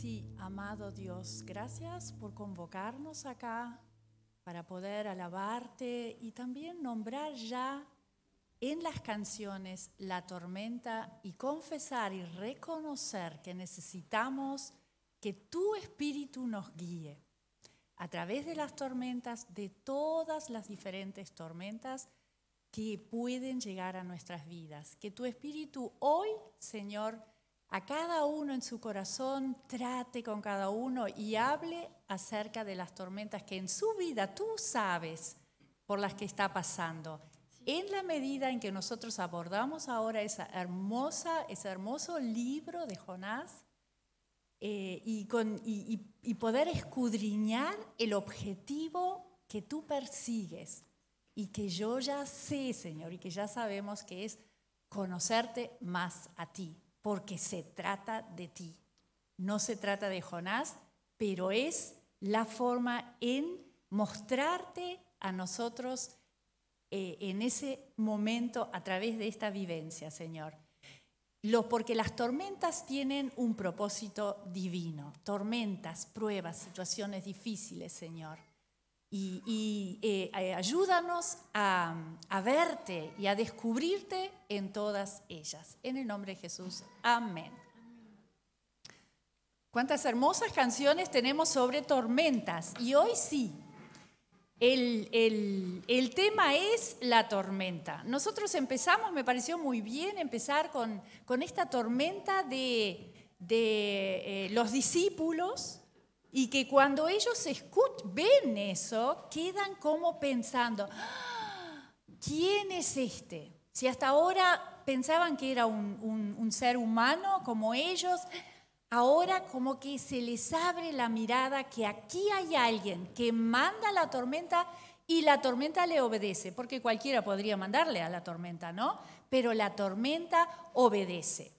Sí, amado Dios, gracias por convocarnos acá para poder alabarte y también nombrar ya en las canciones la tormenta y confesar y reconocer que necesitamos que tu espíritu nos guíe a través de las tormentas, de todas las diferentes tormentas que pueden llegar a nuestras vidas. Que tu espíritu hoy, Señor, a cada uno en su corazón trate con cada uno y hable acerca de las tormentas que en su vida tú sabes por las que está pasando. En la medida en que nosotros abordamos ahora esa hermosa, ese hermoso libro de Jonás eh, y, poder escudriñar el objetivo que tú persigues y que yo ya sé, Señor, y que ya sabemos que es conocerte más a ti, porque se trata de ti. No se trata de Jonás, pero es la forma en mostrarte a nosotros eh, en ese momento a través de esta vivencia, Señor. Lo, porque las tormentas tienen un propósito divino, tormentas, pruebas, situaciones difíciles, Señor. Y, eh, eh, ayúdanos a, verte y a descubrirte en todas ellas. En el nombre de Jesús, amén. Cuántas hermosas canciones tenemos sobre tormentas. Y hoy sí, el, el, tema es la tormenta. Nosotros empezamos, me pareció muy bien empezar con, con esta tormenta de, de eh, los discípulos y que cuando ellos ven eso, quedan como pensando, ah, ¿quién es este? Si hasta ahora pensaban que era un, un ser humano como ellos, ahora como que se les abre la mirada que aquí hay alguien que manda la tormenta y la tormenta le obedece, porque cualquiera podría mandarle a la tormenta, ¿no? Pero la tormenta obedece.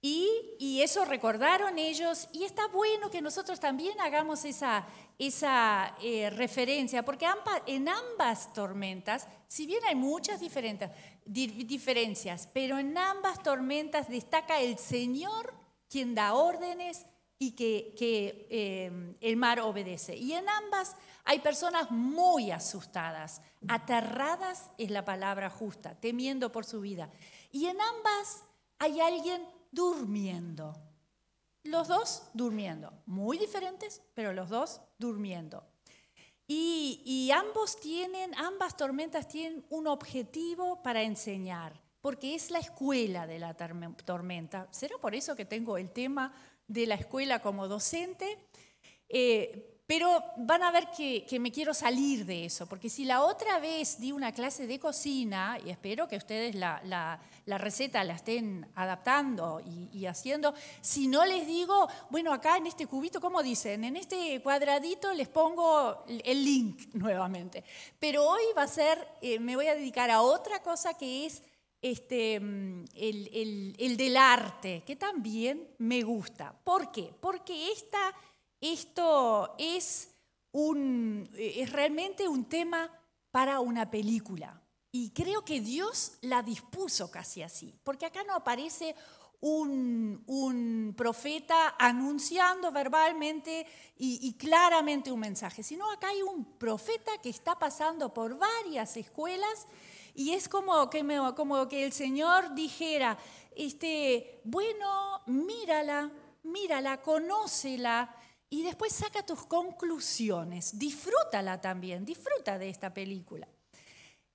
Y, eso recordaron ellos y está bueno que nosotros también hagamos esa, esa eh, referencia, porque en ambas tormentas, si bien hay muchas diferencias, pero en ambas tormentas destaca el Señor quien da órdenes y que, eh, el mar obedece. Y en ambas hay personas muy asustadas, aterradas es la palabra justa, temiendo por su vida. Y en ambas hay alguien durmiendo. Los dos durmiendo, muy diferentes, pero los dos durmiendo. Y, ambos tienen, ambas tormentas tienen un objetivo para enseñar, porque es la escuela de la tormenta. ¿Será por eso que tengo el tema de la escuela como docente? Eh, pero van a ver que, me quiero salir de eso, porque si la otra vez di una clase de cocina, y espero que ustedes la, receta la estén adaptando y, haciendo, si no les digo, bueno, acá en este cubito, ¿cómo dicen? En este cuadradito les pongo el link nuevamente. Pero hoy va a ser, eh, me voy a dedicar a otra cosa que es este, mm, el, el del arte, que también me gusta. ¿Por qué? Porque esta esto es, un, es realmente un tema para una película. Y creo que Dios la dispuso casi así, porque acá no aparece un, profeta anunciando verbalmente y, claramente un mensaje, sino acá hay un profeta que está pasando por varias escuelas y es como que, como que el Señor dijera, este, bueno, mírala, mírala, conócela, y después saca tus conclusiones. Disfrútala también, disfruta de esta película.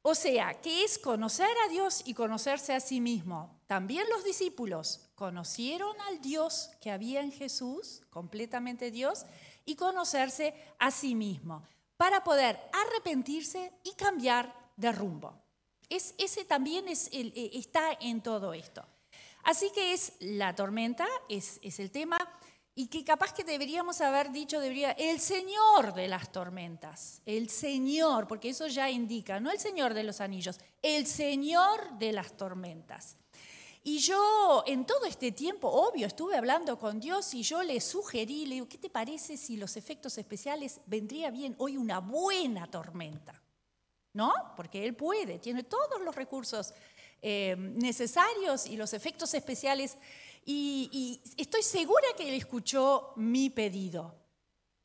O sea, que es conocer a Dios y conocerse a sí mismo. También los discípulos conocieron al Dios que había en Jesús, completamente Dios, y conocerse a sí mismo, para poder arrepentirse y cambiar de rumbo. Es, ese también eh, está en todo esto. Así que es la tormenta, es el tema y que capaz que deberíamos haber dicho, debería, el Señor de las tormentas, el Señor, porque eso ya indica, no el Señor de los anillos, el Señor de las tormentas. Y yo en todo este tiempo, obvio, estuve hablando con Dios y yo le sugerí, le digo, ¿qué te parece si los efectos especiales vendría bien hoy una buena tormenta? ¿No? Porque Él puede, tiene todos los recursos eh, necesarios y los efectos especiales y, estoy segura que él escuchó mi pedido,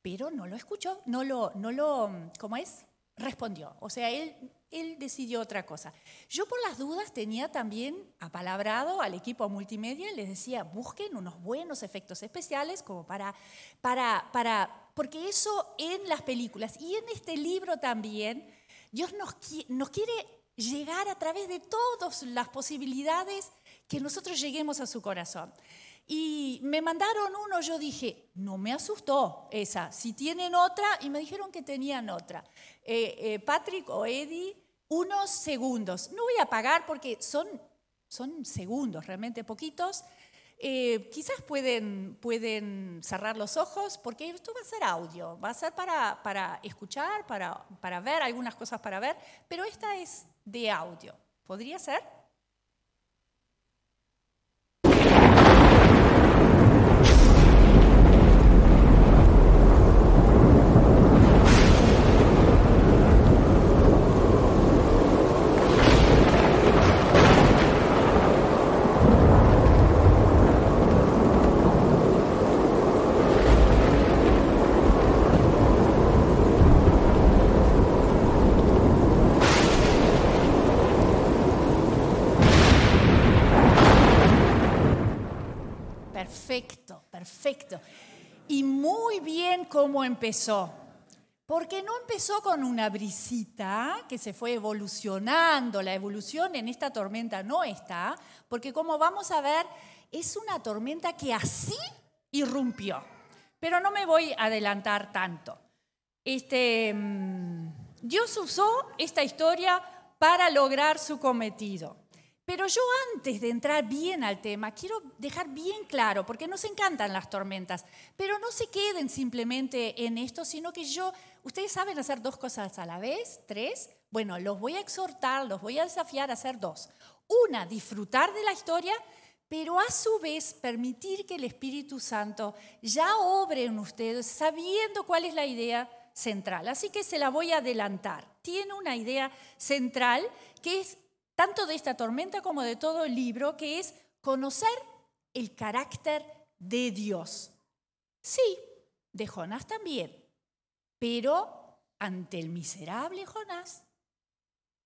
pero no lo escuchó, no lo, no lo, ¿cómo es? Respondió. O sea, él él decidió otra cosa. Yo por las dudas tenía también apalabrado al equipo multimedia les decía, busquen unos buenos efectos especiales como para, para, para, porque eso en las películas y en este libro también, Dios nos, nos quiere llegar a través de todas las posibilidades que nosotros lleguemos a su corazón. Y me mandaron uno, yo dije, no me asustó esa, si tienen otra, y me dijeron que tenían otra. Eh, eh, Patrick o Eddie, unos segundos. No voy a pagar porque son, son segundos, realmente poquitos. Eh, quizás pueden, pueden cerrar los ojos porque esto va a ser audio, va a ser para, para escuchar, para, para ver, algunas cosas para ver, pero esta es de audio. ¿Podría ser? Perfecto. Y muy bien cómo empezó. Porque no empezó con una brisita que se fue evolucionando. La evolución en esta tormenta no está, porque como vamos a ver, es una tormenta que así irrumpió. Pero no me voy a adelantar tanto. Este, mm, Dios usó esta historia para lograr su cometido. Pero yo antes de entrar bien al tema, quiero dejar bien claro, porque nos encantan las tormentas, pero no se queden simplemente en esto, sino que yo, ustedes saben hacer dos cosas a la vez, tres, bueno, los voy a exhortar, los voy a desafiar a hacer dos. Una, disfrutar de la historia, pero a su vez permitir que el Espíritu Santo ya obre en ustedes sabiendo cuál es la idea central. Así que se la voy a adelantar. Tiene una idea central que es tanto de esta tormenta como de todo el libro, que es conocer el carácter de Dios. Sí, de Jonás también, pero ante el miserable Jonás,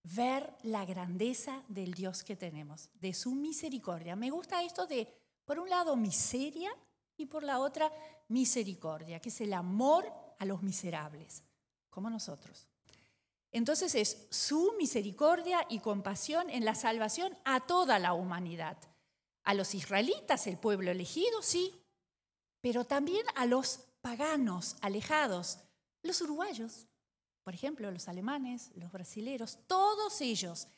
ver la grandeza del Dios que tenemos, de su misericordia. Me gusta esto de, por un lado, miseria y por la otra, misericordia, que es el amor a los miserables, como nosotros. Entonces es su misericordia y compasión en la salvación a toda la humanidad. A los israelitas, el pueblo elegido, sí, pero también a los paganos alejados, los uruguayos, por ejemplo, los alemanes, los brasileros, todos ellos,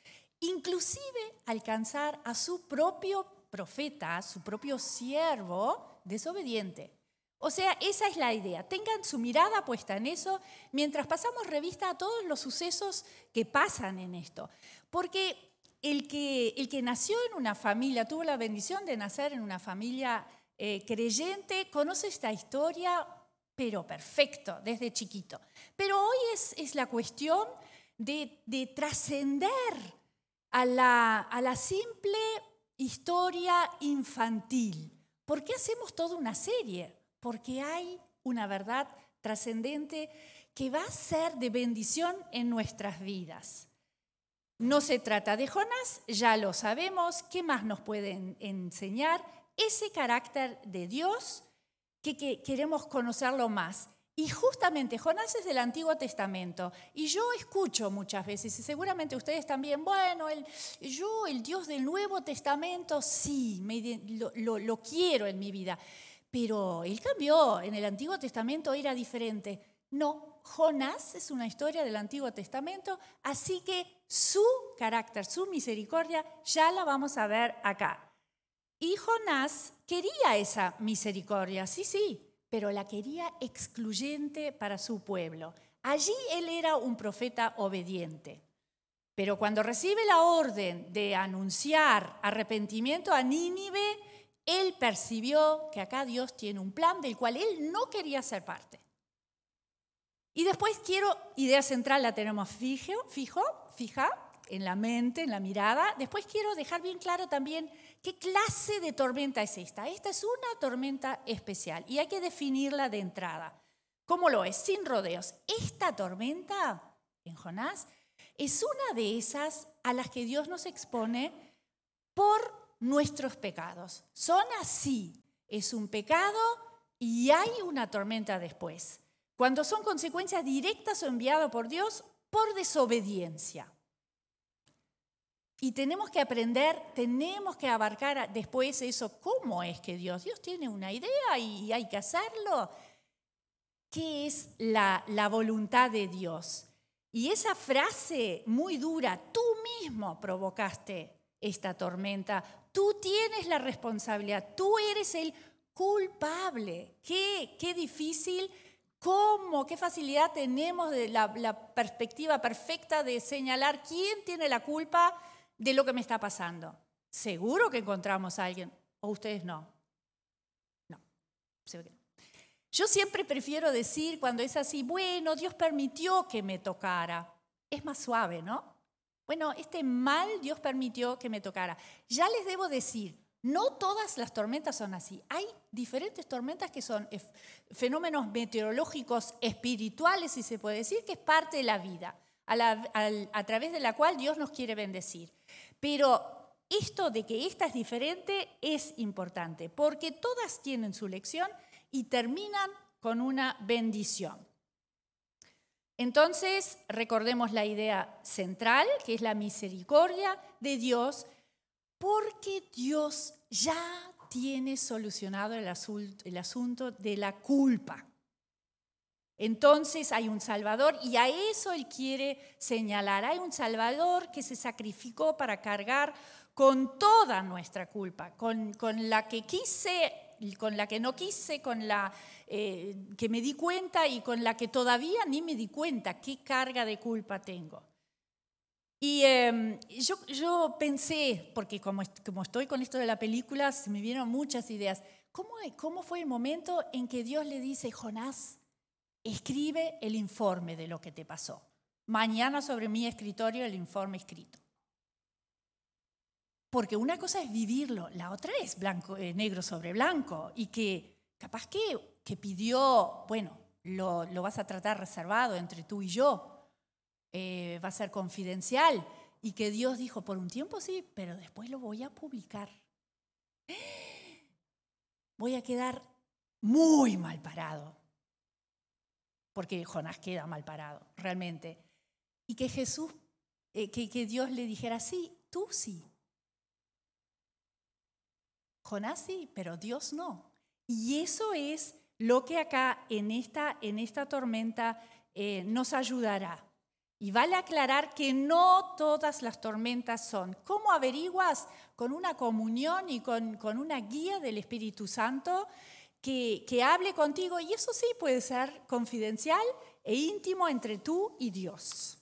inclusive alcanzar a su propio profeta, a su propio siervo desobediente. O sea, esa es la idea. Tengan su mirada puesta en eso mientras pasamos revista a todos los sucesos que pasan en esto. Porque el que, el que nació en una familia, tuvo la bendición de nacer en una familia eh, creyente, conoce esta historia, pero perfecto, desde chiquito. Pero hoy es, es la cuestión de, de trascender a la, a la simple historia infantil. ¿Por qué hacemos toda una serie? Porque hay una verdad trascendente que va a ser de bendición en nuestras vidas. No se trata de Jonás, ya lo sabemos, ¿qué más nos pueden enseñar? Ese carácter de Dios que, queremos conocerlo más. Y justamente Jonás es del Antiguo Testamento. Y yo escucho muchas veces, y seguramente ustedes también, bueno, el, yo, el Dios del Nuevo Testamento, sí, lo quiero en mi vida pero él cambió, en el Antiguo Testamento era diferente. No, Jonás es una historia del Antiguo Testamento, así que su carácter, su misericordia, ya la vamos a ver acá. Y Jonás quería esa misericordia, sí, sí, pero la quería excluyente para su pueblo. Allí él era un profeta obediente. Pero cuando recibe la orden de anunciar arrepentimiento a Nínive, él percibió que acá Dios tiene un plan del cual él no quería ser parte. Y después quiero, idea central la tenemos fijo, fijo, fija, en la mente, en la mirada. Después quiero dejar bien claro también qué clase de tormenta es esta. Esta es una tormenta especial y hay que definirla de entrada. ¿Cómo lo es? Sin rodeos. Esta tormenta en Jonás es una de esas a las que Dios nos expone por nuestros pecados. Son así. Es un pecado y hay una tormenta después. Cuando son consecuencias directas o enviadas por Dios por desobediencia. Y tenemos que aprender, tenemos que abarcar después eso, ¿cómo es que Dios? Dios tiene una idea y hay que hacerlo. ¿Qué es la, la voluntad de Dios? Y esa frase muy dura, tú mismo provocaste esta tormenta, tú tienes la responsabilidad, tú eres el culpable. Qué, qué difícil, cómo, qué facilidad tenemos de la, perspectiva perfecta de señalar quién tiene la culpa de lo que me está pasando. Seguro que encontramos a alguien, o ustedes no. No, seguro que no. Yo siempre prefiero decir cuando es así, bueno, Dios permitió que me tocara. Es más suave, ¿no? Bueno, este mal Dios permitió que me tocara. Ya les debo decir, no todas las tormentas son así. Hay diferentes tormentas que son fenómenos meteorológicos espirituales, si se puede decir, que es parte de la vida, a, través de la cual Dios nos quiere bendecir. Pero esto de que esta es diferente es importante, porque todas tienen su lección y terminan con una bendición. Entonces, recordemos la idea central, que es la misericordia de Dios, porque Dios ya tiene solucionado el, asunto de la culpa. Entonces hay un Salvador y a eso Él quiere señalar. Hay un Salvador que se sacrificó para cargar con toda nuestra culpa, con, la que quise con la que no quise, con la eh, que me di cuenta y con la que todavía ni me di cuenta qué carga de culpa tengo. Y em, yo, yo, pensé, porque como, como, estoy con esto de la película, se me vieron muchas ideas. ¿Cómo, ¿Cómo fue el momento en que Dios le dice, Jonás, escribe el informe de lo que te pasó? Mañana sobre mi escritorio el informe escrito. Porque una cosa es vivirlo, la otra es blanco, eh, negro sobre blanco y que capaz que, que pidió, bueno, lo, lo, vas a tratar reservado entre tú y yo, eh, va a ser confidencial y que Dios dijo, por un tiempo sí, pero después lo voy a publicar. Voy a quedar muy mal parado, porque Jonás queda mal parado, realmente. Y que Jesús, eh, que, que Dios le dijera, sí, tú sí, Jonás sí, pero Dios no. Y eso es lo que acá en esta, en esta tormenta eh, nos ayudará. Y vale aclarar que no todas las tormentas son. ¿Cómo averiguas? Con una comunión y con, con una guía del Espíritu Santo que, que hable contigo. Y eso sí puede ser confidencial e íntimo entre tú y Dios.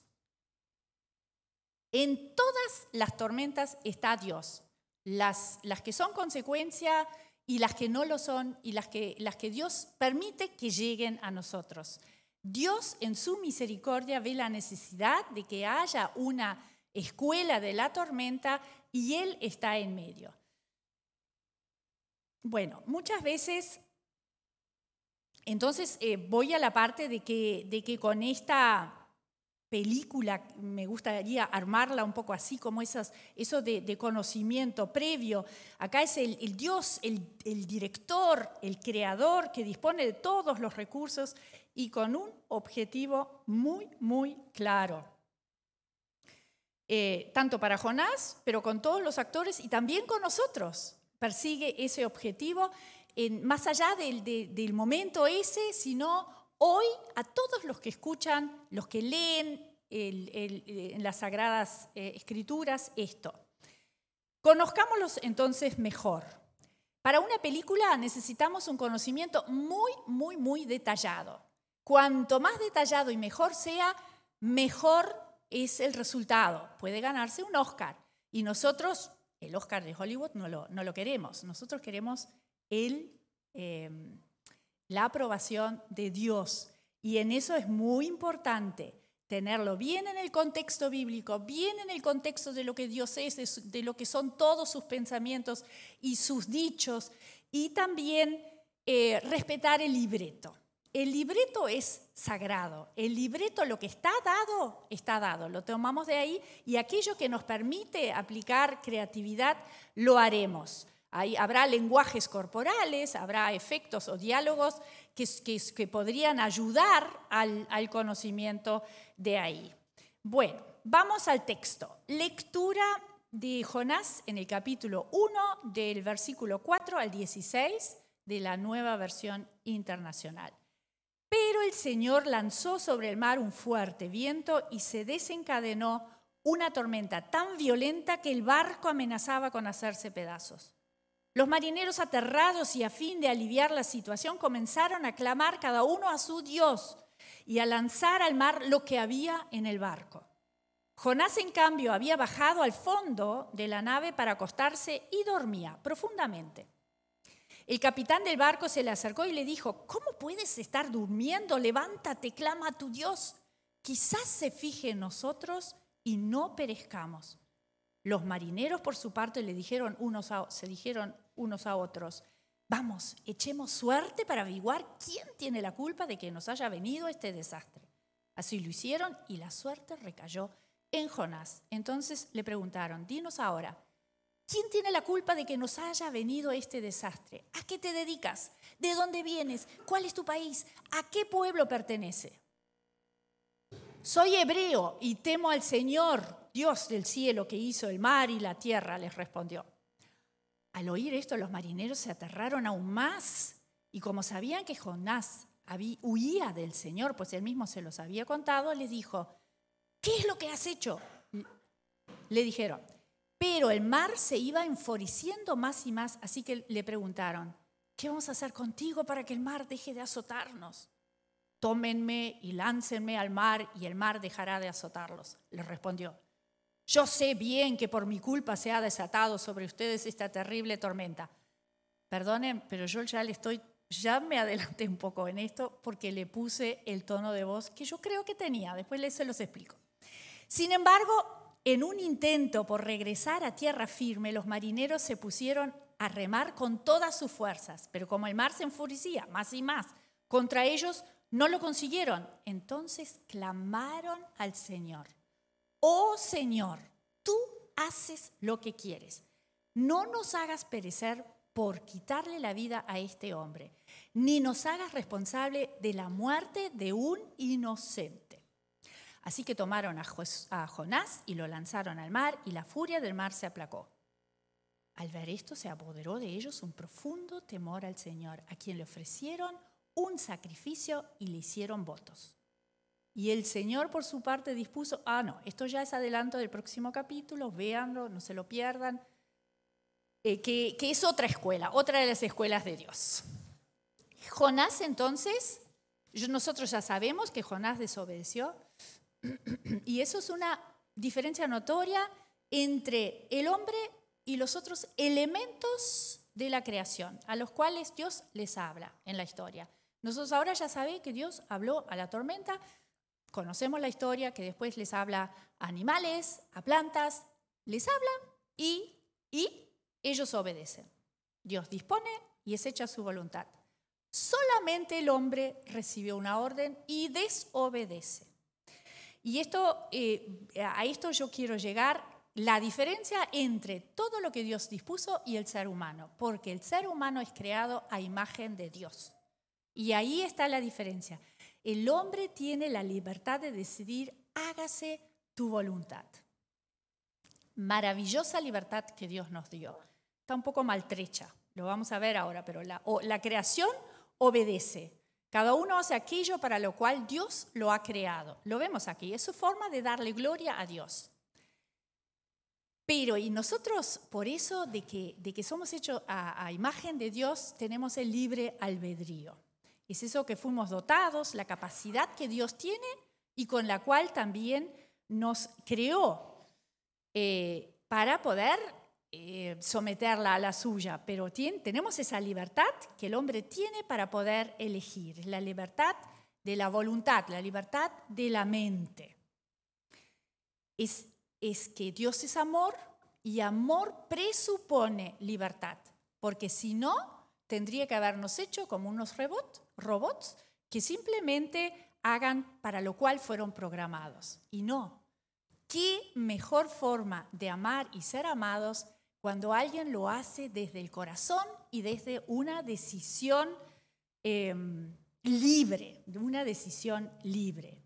En todas las tormentas está Dios las, las que son consecuencia y las que no lo son y las que, las que Dios permite que lleguen a nosotros. Dios en su misericordia ve la necesidad de que haya una escuela de la tormenta y Él está en medio. Bueno, muchas veces, entonces eh, voy a la parte de que, de que con esta película, me gustaría armarla un poco así, como esas, eso de, conocimiento previo. Acá es el, Dios, el, director, el creador que dispone de todos los recursos y con un objetivo muy, muy claro. Eh, tanto para Jonás, pero con todos los actores y también con nosotros. Persigue ese objetivo en, más allá del, del momento ese, sino hoy a todos los que escuchan, los que leen en las sagradas eh, escrituras esto. Conozcámoslos entonces mejor. Para una película necesitamos un conocimiento muy, muy, muy detallado. Cuanto más detallado y mejor sea, mejor es el resultado. Puede ganarse un Oscar. Y nosotros, el Oscar de Hollywood, no lo, queremos. Nosotros queremos el, em, la aprobación de Dios. Y en eso es muy importante tenerlo bien en el contexto bíblico, bien en el contexto de lo que Dios es, de, lo que son todos sus pensamientos y sus dichos, y también eh, respetar el libreto. El libreto es sagrado. El libreto, lo que está dado, está dado. Lo tomamos de ahí y aquello que nos permite aplicar creatividad, lo haremos. Ahí habrá lenguajes corporales, habrá efectos o diálogos que, que, podrían ayudar al, al conocimiento de ahí. Bueno, vamos al texto. Lectura de Jonás en el capítulo 1 del versículo 4 al 16 de la nueva versión internacional. Pero el Señor lanzó sobre el mar un fuerte viento y se desencadenó una tormenta tan violenta que el barco amenazaba con hacerse pedazos. Los marineros aterrados y a fin de aliviar la situación comenzaron a clamar cada uno a su Dios y a lanzar al mar lo que había en el barco. Jonás, en cambio, había bajado al fondo de la nave para acostarse y dormía profundamente. El capitán del barco se le acercó y le dijo, ¿cómo puedes estar durmiendo? Levántate, clama a tu Dios. Quizás se fije en nosotros y no perezcamos. Los marineros, por su parte, le dijeron unos se dijeron unos a otros, vamos, echemos suerte para averiguar quién tiene la culpa de que nos haya venido este desastre. Así lo hicieron y la suerte recayó en Jonás. Entonces le preguntaron, dinos ahora, ¿Quién tiene la culpa de que nos haya venido este desastre? ¿A qué te dedicas? ¿De dónde vienes? ¿Cuál es tu país? ¿A qué pueblo pertenece? Soy hebreo y temo al Señor, Dios del cielo, que hizo el mar y la tierra, les respondió. Al oír esto, los marineros se aterraron aún más y como sabían que Jonás huía del Señor, pues él mismo se los había contado, les dijo, ¿qué es lo que has hecho? Le dijeron, pero el mar se iba enfureciendo más y más, así que le preguntaron, ¿qué vamos a hacer contigo para que el mar deje de azotarnos? Tómenme y láncenme al mar y el mar dejará de azotarlos, le respondió. Yo sé bien que por mi culpa se ha desatado sobre ustedes esta terrible tormenta. Perdonen, pero yo ya le estoy, ya me adelanté un poco en esto porque le puse el tono de voz que yo creo que tenía. Después les se los explico. Sin embargo, en un intento por regresar a tierra firme, los marineros se pusieron a remar con todas sus fuerzas, pero como el mar se enfurecía más y más contra ellos, no lo consiguieron. Entonces clamaron al Señor, oh Señor, tú haces lo que quieres. No nos hagas perecer por quitarle la vida a este hombre, ni nos hagas responsable de la muerte de un inocente. Así que tomaron a Jonás y lo lanzaron al mar y la furia del mar se aplacó. Al ver esto se apoderó de ellos un profundo temor al Señor, a quien le ofrecieron un sacrificio y le hicieron votos. Y el Señor por su parte dispuso, ah, no, esto ya es adelanto del próximo capítulo, véanlo, no se lo pierdan, eh, que, que es otra escuela, otra de las escuelas de Dios. Jonás entonces, nosotros ya sabemos que Jonás desobedeció, Y eso es una diferencia notoria entre el hombre y los otros elementos de la creación, a los cuales Dios les habla en la historia. Nosotros ahora ya sabemos que Dios habló a la tormenta, conocemos la historia, que después les habla a animales, a plantas, les habla y, y ellos obedecen. Dios dispone y es hecha su voluntad. Solamente el hombre recibió una orden y desobedece. Y esto, eh, a esto yo quiero llegar, la diferencia entre todo lo que Dios dispuso y el ser humano, porque el ser humano es creado a imagen de Dios. Y ahí está la diferencia. El hombre tiene la libertad de decidir, hágase tu voluntad. Maravillosa libertad que Dios nos dio. Está un poco maltrecha, lo vamos a ver ahora, pero la, la creación obedece. Cada uno hace aquello para lo cual Dios lo ha creado. Lo vemos aquí, es su forma de darle gloria a Dios. Pero, y nosotros, por eso de que, somos hechos a imagen de Dios, tenemos el libre albedrío. Es eso que fuimos dotados, la capacidad que Dios tiene y con la cual también nos creó eh, para poder eh, someterla a la suya, pero tenemos esa libertad que el hombre tiene para poder elegir, la libertad de la voluntad, la libertad de la mente. es, que Dios es amor y amor presupone libertad, porque si no, tendría que habernos hecho como unos robots que simplemente hagan para lo cual fueron programados. Y no, ¿qué mejor forma de amar y ser amados cuando alguien lo hace desde el corazón y desde una decisión em, libre, una decisión libre?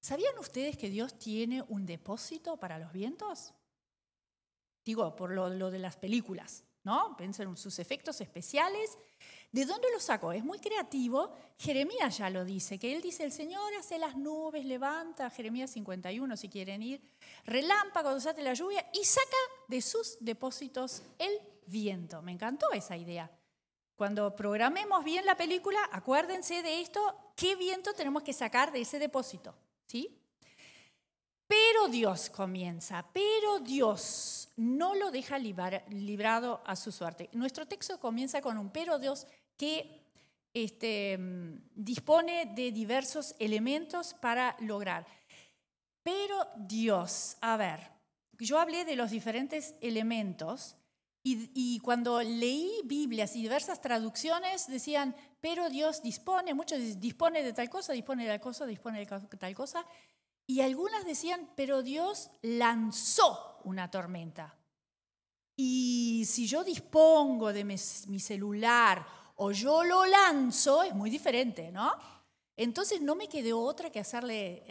¿Sabían ustedes que Dios tiene un depósito para los vientos? Digo, por lo, lo de las películas, ¿no? Piensen en sus efectos especiales ¿De dónde lo sacó? Es muy creativo. Jeremías ya lo dice, que él dice, el Señor hace las nubes, levanta, Jeremías 51 si quieren ir, relámpago, desate la lluvia y saca de sus depósitos el viento. Me encantó esa idea. Cuando programemos bien la película, acuérdense de esto, qué viento tenemos que sacar de ese depósito. ¿sí? Pero Dios comienza, pero Dios no lo deja librado a su suerte. Nuestro texto comienza con un pero Dios que este, dispone de diversos elementos para lograr. Pero Dios, a ver, yo hablé de los diferentes elementos y, cuando leí Biblias y diversas traducciones decían, pero Dios dispone, muchos dispone de tal cosa, dispone de tal cosa, dispone de tal cosa. Y algunas decían, pero Dios lanzó una tormenta. Y si yo dispongo de mi, celular o yo lo lanzo, es muy diferente, ¿no? Entonces no me quedó otra que hacerle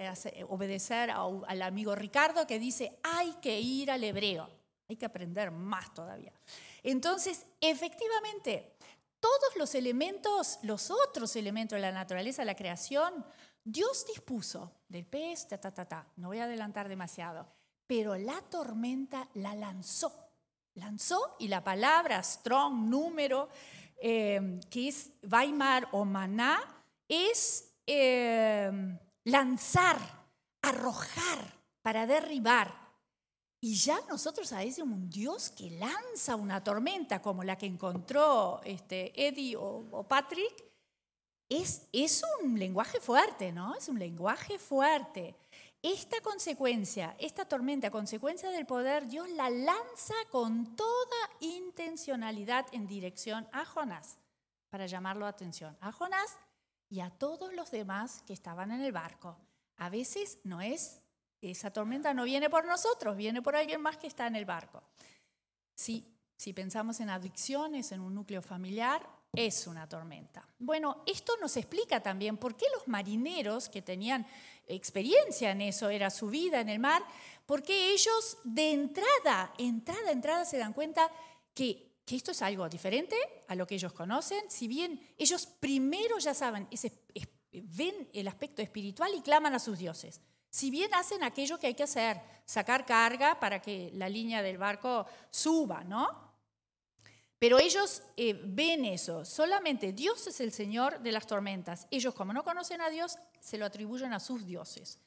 obedecer al amigo Ricardo que dice, hay que ir al hebreo, hay que aprender más todavía. Entonces, efectivamente, todos los elementos, los otros elementos de la naturaleza, la creación, Dios dispuso del pez, ta, ta, ta, ta, no voy a adelantar demasiado, pero la tormenta la lanzó. Lanzó y la palabra strong, número, eh, que es Weimar o maná, es eh, lanzar, arrojar, para derribar. Y ya nosotros a veces un Dios que lanza una tormenta como la que encontró este, Eddie o Patrick, es, un lenguaje fuerte, ¿no? Es un lenguaje fuerte. Esta consecuencia, esta tormenta, consecuencia del poder, Dios la lanza con toda intencionalidad en dirección a Jonás, para llamarlo atención, a Jonás y a todos los demás que estaban en el barco. A veces no es, esa tormenta no viene por nosotros, viene por alguien más que está en el barco. Si, si pensamos en adicciones, en un núcleo familiar, es una tormenta. Bueno, esto nos explica también por qué los marineros que tenían experiencia en eso, era su vida en el mar, por qué ellos de entrada, entrada, entrada se dan cuenta que, esto es algo diferente a lo que ellos conocen, si bien ellos primero ya saben, ven el aspecto espiritual y claman a sus dioses. Si bien hacen aquello que hay que hacer, sacar carga para que la línea del barco suba, ¿no? Pero ellos eh, ven eso. Solamente Dios es el Señor de las tormentas. Ellos, como no conocen a Dios, se lo atribuyen a sus dioses.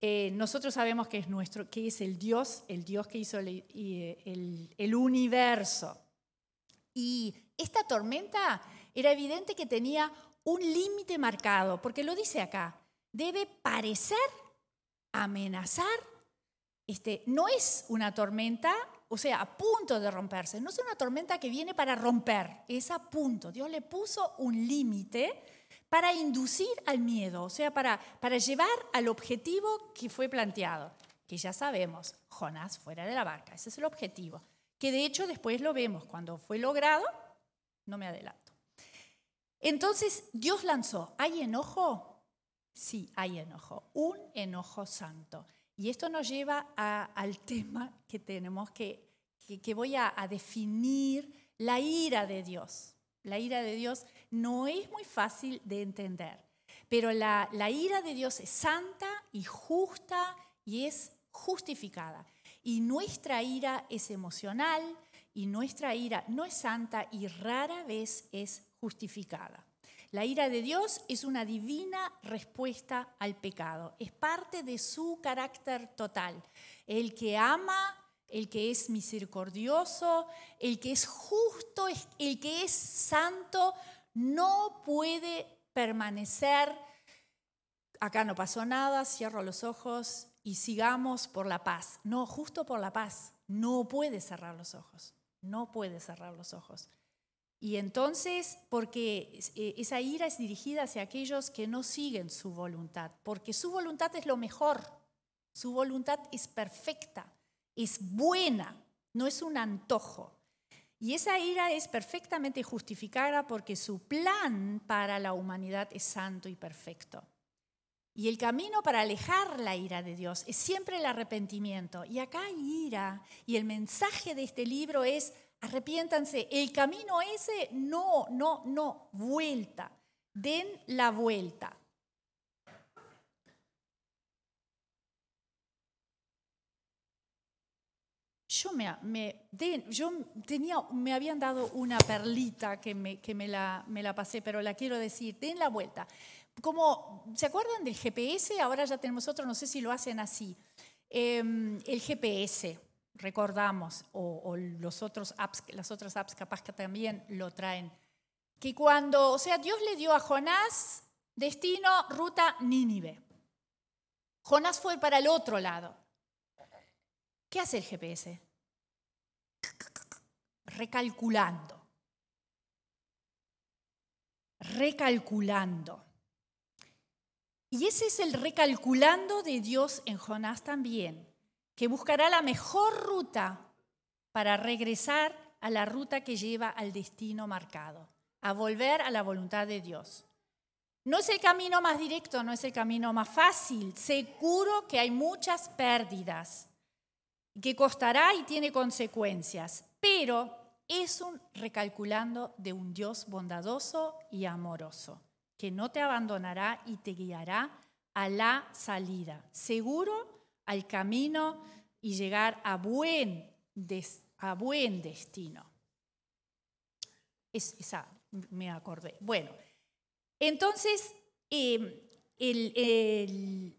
Eh, nosotros sabemos que es nuestro, que es el Dios, el Dios que hizo el, el universo. Y esta tormenta era evidente que tenía un límite marcado, porque lo dice acá, debe parecer, amenazar. Este, no es una tormenta o sea, a punto de romperse. No es una tormenta que viene para romper, es a punto. Dios le puso un límite para inducir al miedo, o sea, para, para llevar al objetivo que fue planteado, que ya sabemos, Jonás fuera de la barca, ese es el objetivo, que de hecho después lo vemos, cuando fue logrado, no me adelanto. Entonces Dios lanzó, ¿hay enojo? Sí, hay enojo, un enojo santo. Y esto nos lleva al tema que tenemos que, que, voy a, definir, la ira de Dios. La ira de Dios no es muy fácil de entender, pero la, la ira de Dios es santa y justa y es justificada. Y nuestra ira es emocional y nuestra ira no es santa y rara vez es justificada. La ira de Dios es una divina respuesta al pecado, es parte de su carácter total. El que ama, el que es misericordioso, el que es justo, el que es santo, no puede permanecer, acá no pasó nada, cierro los ojos y sigamos por la paz. No, justo por la paz. No puede cerrar los ojos. No puede cerrar los ojos. Y entonces, porque eh, esa ira es dirigida hacia aquellos que no siguen su voluntad, porque su voluntad es lo mejor, su voluntad es perfecta, es buena, no es un antojo. Y esa ira es perfectamente justificada porque su plan para la humanidad es santo y perfecto. Y el camino para alejar la ira de Dios es siempre el arrepentimiento. Y acá hay ira. Y el mensaje de este libro es, arrepiéntanse. El camino ese, no, no, no, vuelta. Den la vuelta. Yo me, yo tenía, me habían dado una perlita que, me, que me, la, me la pasé, pero la quiero decir, den la vuelta. Como, ¿se acuerdan del GPS? Ahora ya tenemos otro, no sé si lo hacen así. Em, el GPS, recordamos, o, los otros apps, las otras apps capaz que también lo traen, que cuando, o sea, Dios le dio a Jonás destino, ruta Nínive. Jonás fue para el otro lado. ¿Qué hace el GPS? Recalculando. Recalculando. Y ese es el recalculando de Dios en Jonás también, que buscará la mejor ruta para regresar a la ruta que lleva al destino marcado, a volver a la voluntad de Dios. No es el camino más directo, no es el camino más fácil. Seguro que hay muchas pérdidas, que costará y tiene consecuencias, pero es un recalculando de un Dios bondadoso y amoroso que no te abandonará y te guiará a la salida, seguro al camino y llegar a buen, a buen destino. Es, esa me acordé. Bueno, entonces, em, en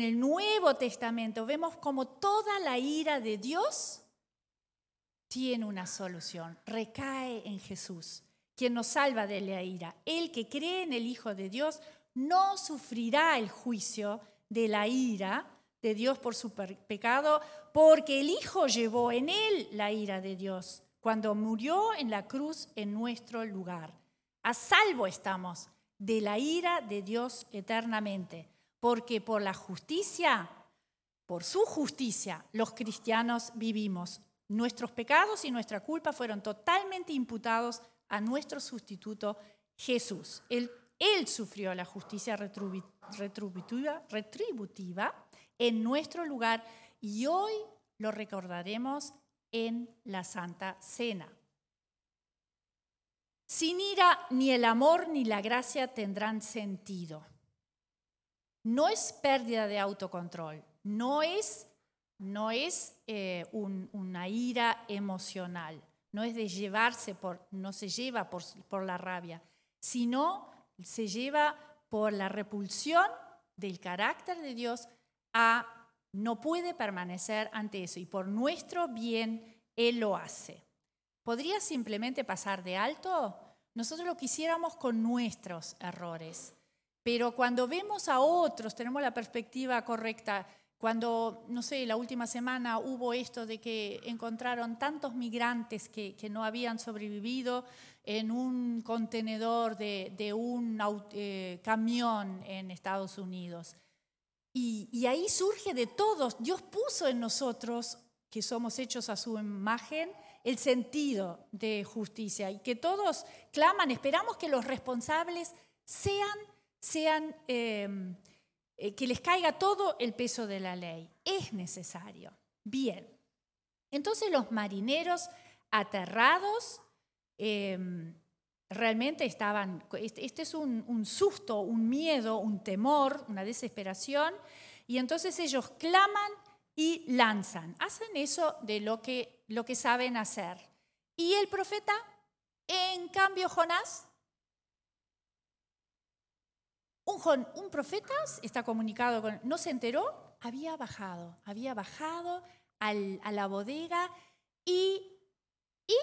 el Nuevo Testamento vemos como toda la ira de Dios tiene una solución, recae en Jesús quien nos salva de la ira. El que cree en el Hijo de Dios no sufrirá el juicio de la ira de Dios por su pecado, porque el Hijo llevó en él la ira de Dios cuando murió en la cruz en nuestro lugar. A salvo estamos de la ira de Dios eternamente, porque por la justicia, por su justicia, los cristianos vivimos. Nuestros pecados y nuestra culpa fueron totalmente imputados a nuestro sustituto Jesús. Él, sufrió la justicia retributiva en nuestro lugar y hoy lo recordaremos en la Santa Cena. Sin ira ni el amor ni la gracia tendrán sentido. No es pérdida de autocontrol, no es, no es eh, una ira emocional, no es de llevarse por, no se lleva por, por la rabia, sino se lleva por la repulsión del carácter de Dios no puede permanecer ante eso y por nuestro bien Él lo hace. ¿Podría simplemente pasar de alto? Nosotros lo quisiéramos con nuestros errores, pero cuando vemos a otros, tenemos la perspectiva correcta, cuando, no sé, la última semana hubo esto de que encontraron tantos migrantes que, no habían sobrevivido en un contenedor de, un eh, camión en Estados Unidos. Y, ahí surge de todos, Dios puso en nosotros, que somos hechos a su imagen, el sentido de justicia y que todos claman, esperamos que los responsables sean, sean eh, eh, que les caiga todo el peso de la ley. Es necesario. Bien. Entonces los marineros aterrados em, realmente estaban, este, este es un, susto, un miedo, un temor, una desesperación, y entonces ellos claman y lanzan, hacen eso de lo que, lo que saben hacer. Y el profeta, en cambio Jonás, un, profeta está comunicado con, no se enteró, había bajado, había bajado a la bodega y, y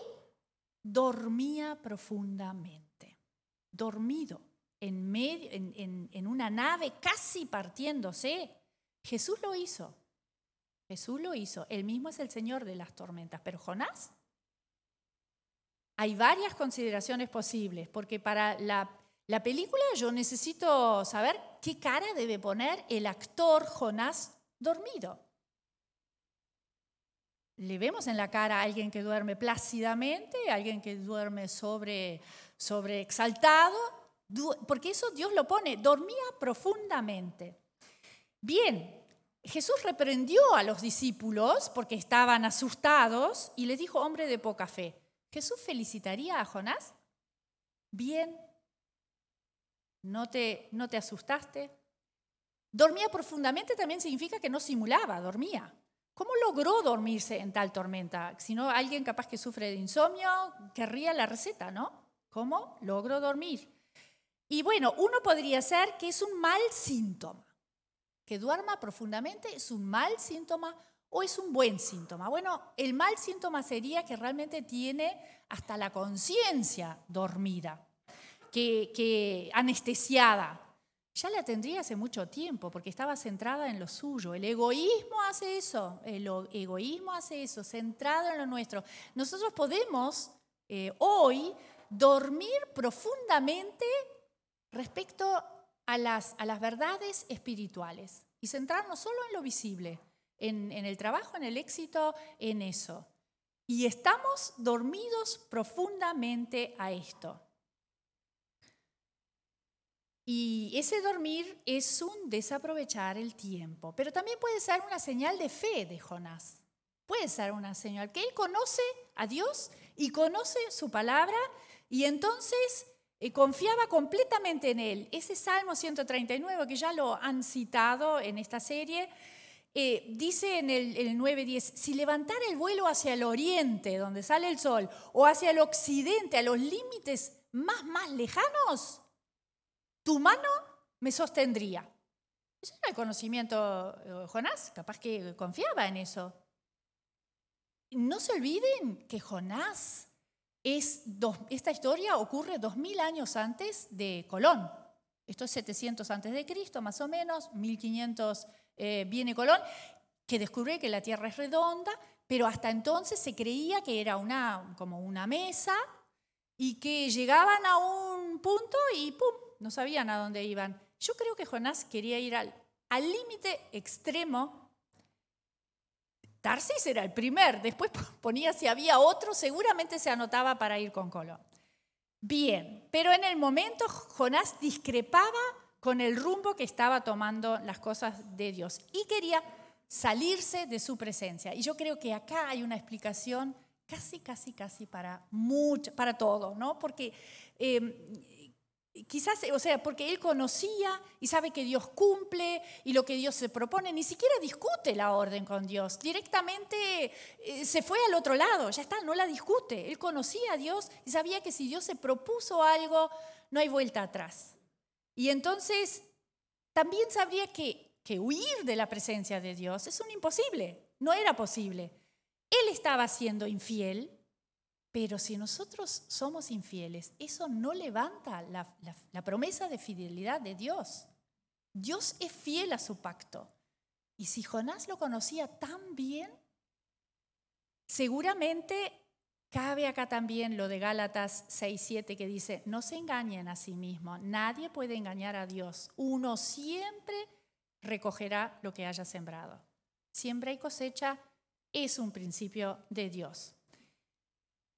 dormía profundamente, dormido en, una nave casi partiéndose. Jesús lo hizo. Jesús lo hizo. Él mismo es el Señor de las tormentas. Pero Jonás, hay varias consideraciones posibles, porque para la, la película yo necesito saber qué cara debe poner el actor Jonás dormido. Le vemos en la cara a alguien que duerme plácidamente, a alguien que duerme sobre, sobre exaltado, porque eso Dios lo pone, dormía profundamente. Bien, Jesús reprendió a los discípulos porque estaban asustados y les dijo, hombre de poca fe. ¿Jesús felicitaría a Jonás? Bien, ¿no te, no te asustaste? Dormía profundamente también significa que no simulaba, dormía. ¿Cómo logró dormirse en tal tormenta? Si no, alguien capaz que sufre de insomnio querría la receta, ¿no? ¿Cómo logró dormir? Y bueno, uno podría ser que es un mal síntoma. Que duerma profundamente es un mal síntoma o es un buen síntoma. Bueno, el mal síntoma sería que realmente tiene hasta la conciencia dormida, que, que anestesiada, ya la tendría hace mucho tiempo porque estaba centrada en lo suyo. El egoísmo hace eso, el egoísmo hace eso, centrado en lo nuestro. Nosotros podemos eh, hoy dormir profundamente respecto a las, a las verdades espirituales y centrarnos solo en lo visible, en, en el trabajo, en el éxito, en eso. Y estamos dormidos profundamente a esto. Y ese dormir es un desaprovechar el tiempo, pero también puede ser una señal de fe de Jonás. Puede ser una señal que él conoce a Dios y conoce su palabra y entonces eh, confiaba completamente en él. Ese Salmo 139 que ya lo han citado en esta serie, eh, dice en el, el 9.10, si levantara el vuelo hacia el oriente, donde sale el sol, o hacia el occidente, a los límites más, más lejanos, tu mano me sostendría. Ese era el conocimiento eh, Jonás, capaz que confiaba en eso. No se olviden que Jonás es, esta historia ocurre dos mil años antes de Colón. Esto es 700 antes de Cristo, más o menos, 1500 eh, viene Colón, que descubre que la Tierra es redonda, pero hasta entonces se creía que era una, como una mesa y que llegaban a un punto y ¡pum! No sabían a dónde iban. Yo creo que Jonás quería ir al límite extremo. Tarsis era el primer, después ponía si había otro, seguramente se anotaba para ir con Colón. Bien, pero en el momento Jonás discrepaba con el rumbo que estaba tomando las cosas de Dios y quería salirse de su presencia. Y yo creo que acá hay una explicación casi, casi, casi para para todo, ¿no? Porque eh, Quizás, o sea, porque él conocía y sabe que Dios cumple y lo que Dios se propone, ni siquiera discute la orden con Dios, directamente eh, se fue al otro lado, ya está, no la discute. Él conocía a Dios y sabía que si Dios se propuso algo, no hay vuelta atrás. Y entonces también sabría que, que huir de la presencia de Dios es un imposible, no era posible. Él estaba siendo infiel, pero si nosotros somos infieles, eso no levanta la, promesa de fidelidad de Dios. Dios es fiel a su pacto. Y si Jonás lo conocía tan bien, seguramente cabe acá también lo de Gálatas 6:7 que dice, no se engañen a sí mismos, nadie puede engañar a Dios. Uno siempre recogerá lo que haya sembrado. Siempre hay cosecha, es un principio de Dios.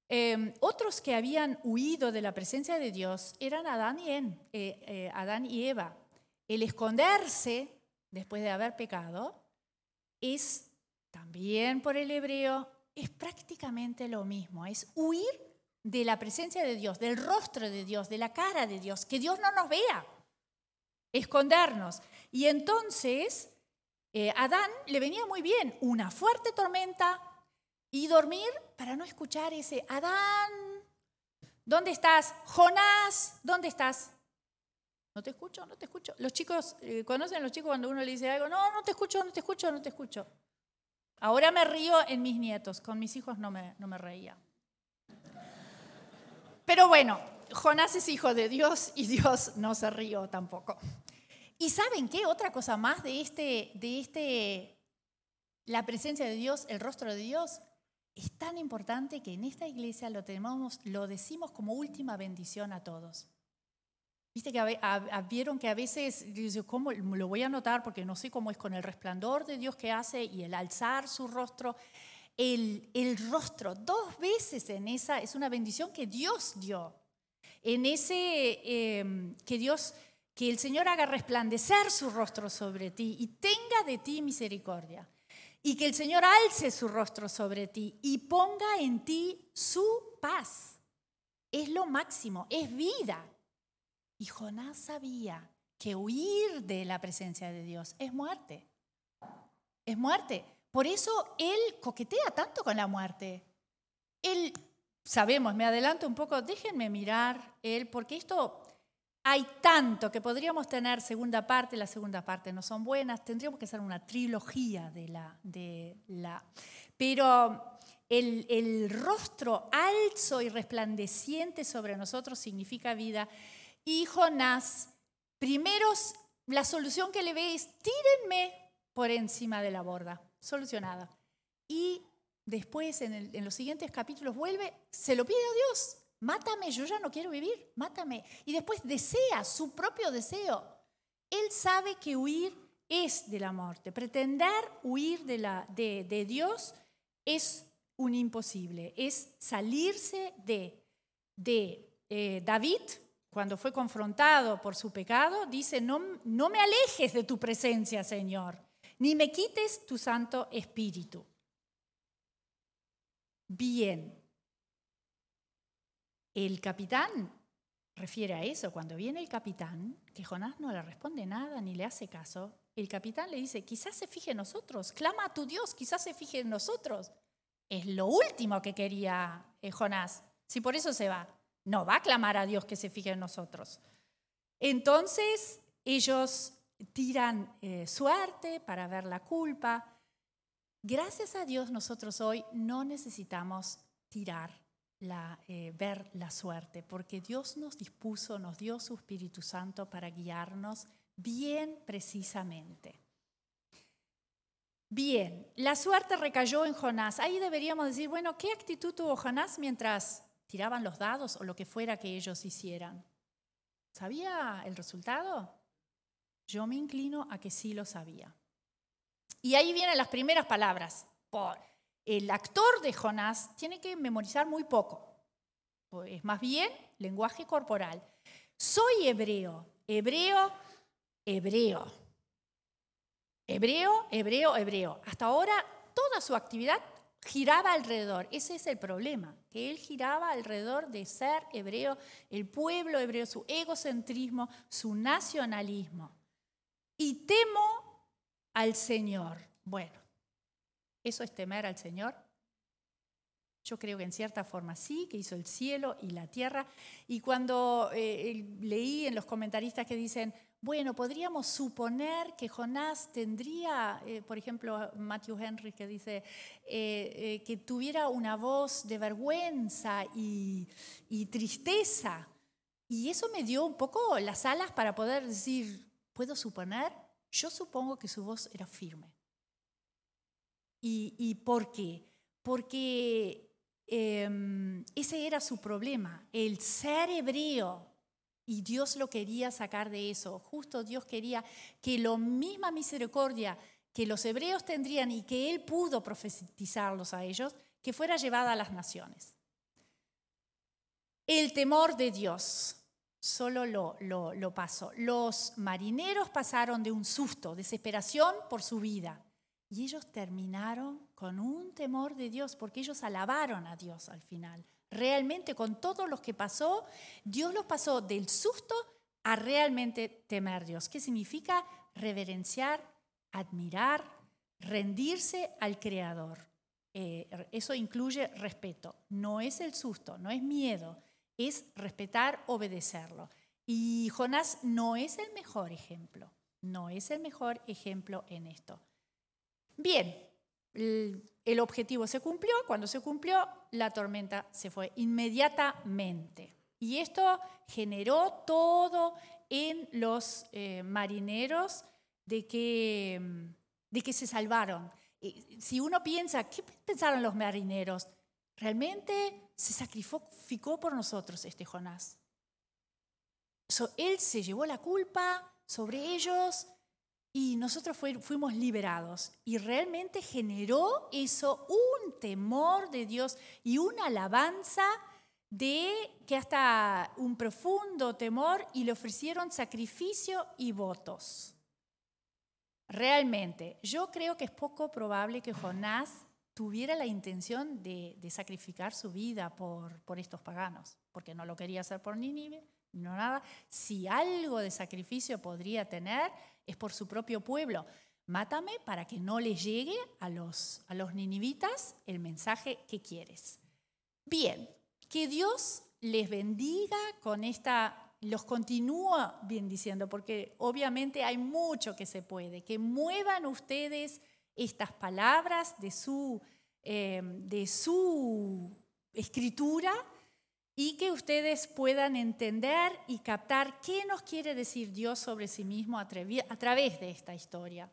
Em, otros que habían huido de la presencia de Dios eran Adán y, eh, eh, Adán y Eva. El esconderse después de haber pecado es también por el hebreo, es prácticamente lo mismo, es huir de la presencia de Dios, del rostro de Dios, de la cara de Dios, que Dios no nos vea, escondernos. Y entonces eh, Adán le venía muy bien una fuerte tormenta, y dormir para no escuchar ese, Adán, ¿dónde estás? Jonás, ¿dónde estás? No te escucho, no te escucho. Los chicos, eh, ¿conocen a los chicos cuando uno le dice algo? No, no te escucho, no te escucho, no te escucho. Ahora me río en mis nietos, con mis hijos no me, no me reía. Pero bueno, Jonás es hijo de Dios y Dios no se rió tampoco. ¿Y saben qué? Otra cosa más de este, de este la presencia de Dios, el rostro de Dios, es tan importante que en esta iglesia lo, tenemos, lo decimos como última bendición a todos. Viste que vieron que a veces, ¿cómo lo voy a notar? Porque no sé cómo es con el resplandor de Dios que hace y el alzar su rostro. El, el rostro, dos veces en esa, es una bendición que Dios dio. En ese, em, que Dios, que el Señor haga resplandecer su rostro sobre ti y tenga de ti misericordia y que el Señor alce su rostro sobre ti y ponga en ti su paz. Es lo máximo, es vida. Y Jonás sabía que huir de la presencia de Dios es muerte. Es muerte. Por eso él coquetea tanto con la muerte. Él, sabemos, me adelanto un poco, déjenme mirar él, porque esto hay tanto que podríamos tener segunda parte, la segunda parte no son buenas, tendríamos que hacer una trilogía de la... Pero el, rostro alzo y resplandeciente sobre nosotros significa vida. Y Jonás, primero la solución que le ve es tírenme por encima de la borda, solucionada. Y después en, en los siguientes capítulos vuelve, se lo pide a Dios, mátame, yo ya no quiero vivir, mátame. Y después desea su propio deseo. Él sabe que huir es de la muerte. Pretender huir de, la, de, Dios es un imposible, es salirse de, de eh, David, cuando fue confrontado por su pecado, dice, no, no me alejes de tu presencia, Señor, ni me quites tu Santo Espíritu. Bien, el capitán refiere a eso. Cuando viene el capitán, que Jonás no le responde nada ni le hace caso, el capitán le dice, quizás se fije en nosotros, clama a tu Dios, quizás se fije en nosotros. Es lo último que quería eh, Jonás. Si por eso se va, no va a clamar a Dios que se fije en nosotros. Entonces ellos tiran eh, suerte para ver la culpa. Gracias a Dios nosotros hoy no necesitamos tirar la, eh, ver la suerte, porque Dios nos dispuso, nos dio su Espíritu Santo para guiarnos bien precisamente. Bien, la suerte recayó en Jonás. Ahí deberíamos decir, bueno, ¿qué actitud tuvo Jonás mientras tiraban los dados o lo que fuera que ellos hicieran? ¿Sabía el resultado? Yo me inclino a que sí lo sabía. Y ahí vienen las primeras palabras. Por, el actor de Jonás tiene que memorizar muy poco. Es más bien lenguaje corporal. Soy hebreo, hebreo, hebreo. Hebreo, hebreo, hebreo. Hasta ahora toda su actividad giraba alrededor. Ese es el problema, que él giraba alrededor de ser hebreo, el pueblo hebreo, su egocentrismo, su nacionalismo. Y temo al Señor. Bueno, ¿Eso es temer al Señor? Yo creo que en cierta forma sí, que hizo el cielo y la tierra. Y cuando eh, leí en los comentaristas que dicen, bueno, podríamos suponer que Jonás tendría, eh, por ejemplo, Matthew Henry que dice, eh, que tuviera una voz de vergüenza y, y tristeza. Y eso me dio un poco las alas para poder decir, ¿puedo suponer? Yo supongo que su voz era firme. ¿Y, por qué? Porque em, ese era su problema, el ser hebreo. Y Dios lo quería sacar de eso. Justo Dios quería que la misma misericordia que los hebreos tendrían y que Él pudo profetizarlos a ellos, que fuera llevada a las naciones. El temor de Dios solo lo, lo, lo pasó. Los marineros pasaron de un susto, desesperación por su vida, y ellos terminaron con un temor de Dios, porque ellos alabaron a Dios al final. Realmente con todo lo que pasó, Dios los pasó del susto a realmente temer a Dios. ¿Qué significa? Reverenciar, admirar, rendirse al Creador. Eh, eso incluye respeto. No es el susto, no es miedo, es respetar, obedecerlo. Y Jonás no es el mejor ejemplo, no es el mejor ejemplo en esto. Bien, el objetivo se cumplió, cuando se cumplió, la tormenta se fue inmediatamente. Y esto generó todo en los eh, marineros de que, de que se salvaron. si uno piensa, ¿qué pensaron los marineros? Realmente se sacrificó por nosotros este Jonás. él se llevó la culpa sobre ellos y nosotros fuimos liberados. Y realmente generó eso un temor de Dios y una alabanza de que hasta un profundo temor y le ofrecieron sacrificio y votos. Realmente, yo creo que es poco probable que Jonás tuviera la intención de, sacrificar su vida por, por, estos paganos, porque no lo quería hacer por Nínive, no nada. Si algo de sacrificio podría tener, es por su propio pueblo. Mátame para que no le llegue a los, a los ninivitas el mensaje que quieres. Bien, que Dios les bendiga con esta los continúa bendiciendo, porque obviamente hay mucho que se puede, que muevan ustedes estas palabras de su, eh, de su escritura y que ustedes puedan entender y captar qué nos quiere decir Dios sobre sí mismo a través de esta historia.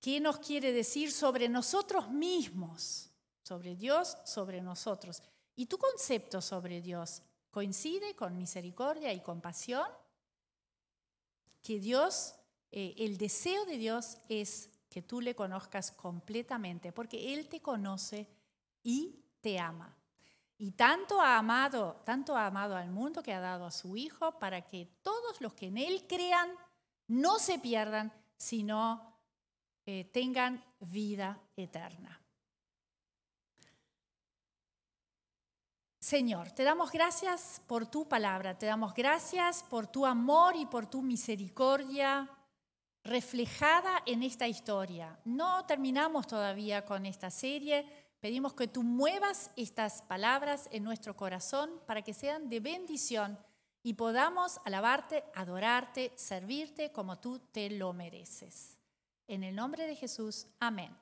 ¿Qué nos quiere decir sobre nosotros mismos? Sobre Dios, sobre nosotros. ¿Y tu concepto sobre Dios coincide con misericordia y compasión, que Dios, eh, el deseo de Dios es que tú le conozcas completamente, porque Él te conoce y te ama. Y tanto ha amado, tanto ha amado al mundo que ha dado a su Hijo para que todos los que en Él crean no se pierdan, sino eh, tengan vida eterna. Señor, te damos gracias por tu palabra, te damos gracias por tu amor y por tu misericordia reflejada en esta historia. No terminamos todavía con esta serie, pedimos que tú muevas estas palabras en nuestro corazón para que sean de bendición y podamos alabarte, adorarte, servirte como tú te lo mereces. En el nombre de Jesús, amén.